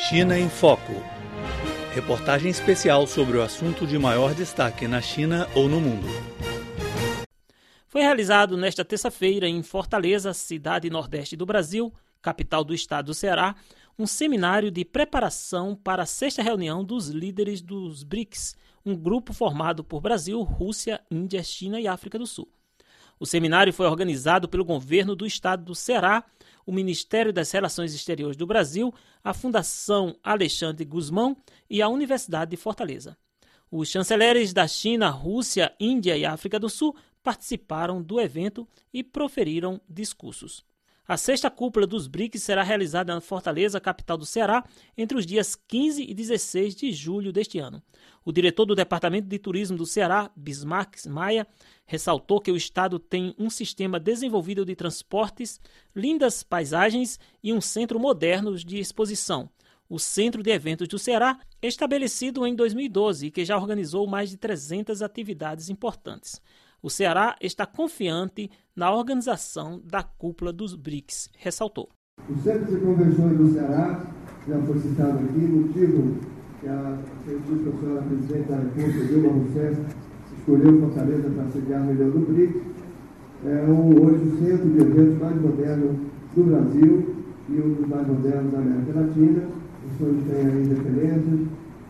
China em Foco. Reportagem especial sobre o assunto de maior destaque na China ou no mundo. Foi realizado nesta terça-feira em Fortaleza, cidade nordeste do Brasil, capital do estado do Ceará, um seminário de preparação para a sexta reunião dos líderes dos BRICS, um grupo formado por Brasil, Rússia, Índia, China e África do Sul. O seminário foi organizado pelo governo do estado do Ceará, o Ministério das Relações Exteriores do Brasil, a Fundação Alexandre Guzmão e a Universidade de Fortaleza. Os chanceleres da China, Rússia, Índia e África do Sul participaram do evento e proferiram discursos. A sexta cúpula dos BRICS será realizada na Fortaleza, capital do Ceará, entre os dias 15 e 16 de julho deste ano. O diretor do Departamento de Turismo do Ceará, Bismarck Maia, ressaltou que o estado tem um sistema desenvolvido de transportes, lindas paisagens e um centro moderno de exposição, o Centro de Eventos do Ceará, estabelecido em 2012 e que já organizou mais de 300 atividades importantes. O Ceará está confiante na organização da cúpula dos BRICS, ressaltou. O Centro de Convenções do Ceará, já foi citado aqui, motivo que a professora presidente da República, Dilma Rousseff, escolheu Fortaleza para sediar a reunião do BRICS. É hoje o centro de eventos mais moderno do Brasil e um dos mais modernos da América Latina. Os senhores têm aí referências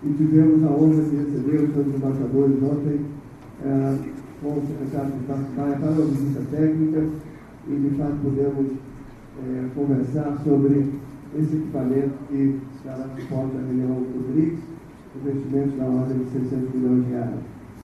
e tivemos a honra de receber os seus embaixadores ontem. É, com o secretário de Batalha para a visita técnica e, de fato, podemos é, conversar sobre esse equipamento que dará suporte à reunião do BRICS, investimentos na ordem de 600 milhões de reais.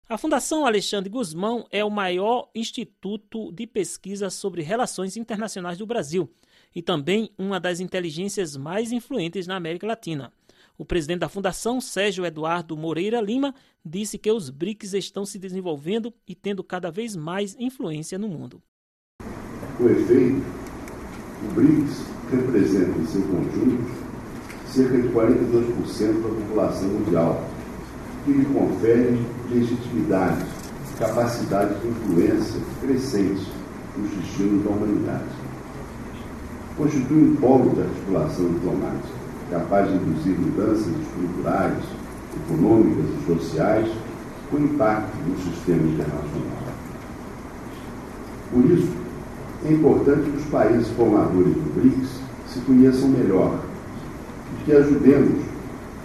A Fundação Alexandre Guzmão é o maior instituto de pesquisa sobre relações internacionais do Brasil e também uma das inteligências mais influentes na América Latina. O presidente da fundação, Sérgio Eduardo Moreira Lima, disse que os BRICS estão se desenvolvendo e tendo cada vez mais influência no mundo. Com efeito, o BRICS representa em seu conjunto cerca de 42% da população mundial, que lhe confere legitimidade, capacidade de influência crescente nos destinos da humanidade. Constitui um polo de articulação diplomática capaz de induzir mudanças estruturais, econômicas e sociais com impacto no sistema internacional. Por isso, é importante que os países formadores do BRICS se conheçam melhor e que ajudemos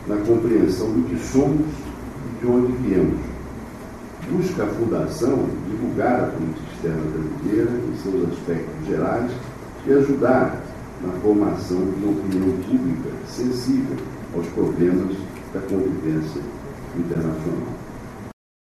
na compreensão do que somos e de onde viemos. Busca a Fundação divulgar a política externa brasileira em seus aspectos gerais e ajudar na formação de uma opinião pública sensível aos problemas da convivência internacional.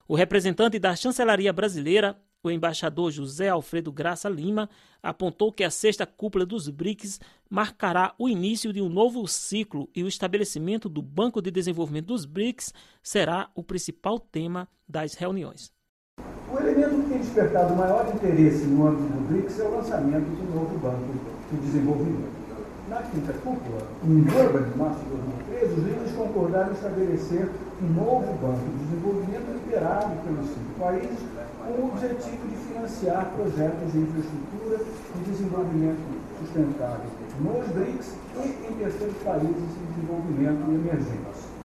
O representante da chancelaria brasileira, o embaixador José Alfredo Graça Lima, apontou que a sexta cúpula dos BRICS marcará o início de um novo ciclo e o estabelecimento do Banco de Desenvolvimento dos BRICS será o principal tema das reuniões. O elemento que tem despertado maior interesse no âmbito do BRICS é o lançamento do novo Banco de Desenvolvimento. Na quinta cúpula, em Durban, de março de 2013, os líderes concordaram em estabelecer um novo Banco de Desenvolvimento liderado pelos cinco países com o objetivo de financiar projetos de infraestrutura e desenvolvimento sustentável nos BRICS e em terceiros países em desenvolvimento e emergentes.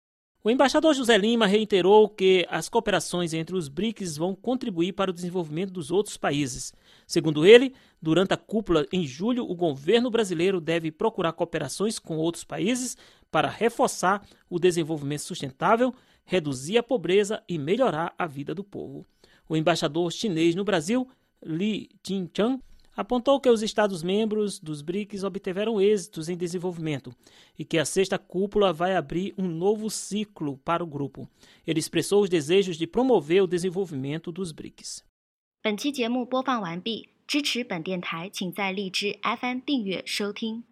O embaixador José Lima reiterou que as cooperações entre os BRICS vão contribuir para o desenvolvimento dos outros países. Segundo ele, durante a cúpula em julho, o governo brasileiro deve procurar cooperações com outros países para reforçar o desenvolvimento sustentável, reduzir a pobreza e melhorar a vida do povo. O embaixador chinês no Brasil, Li Jinchang, apontou que os Estados-membros dos BRICS obtiveram êxitos em desenvolvimento e que a sexta cúpula vai abrir um novo ciclo para o grupo. Ele expressou os desejos de promover o desenvolvimento dos BRICS. 本期节目播放完毕，支持本电台，请在荔枝 FM 订阅收听。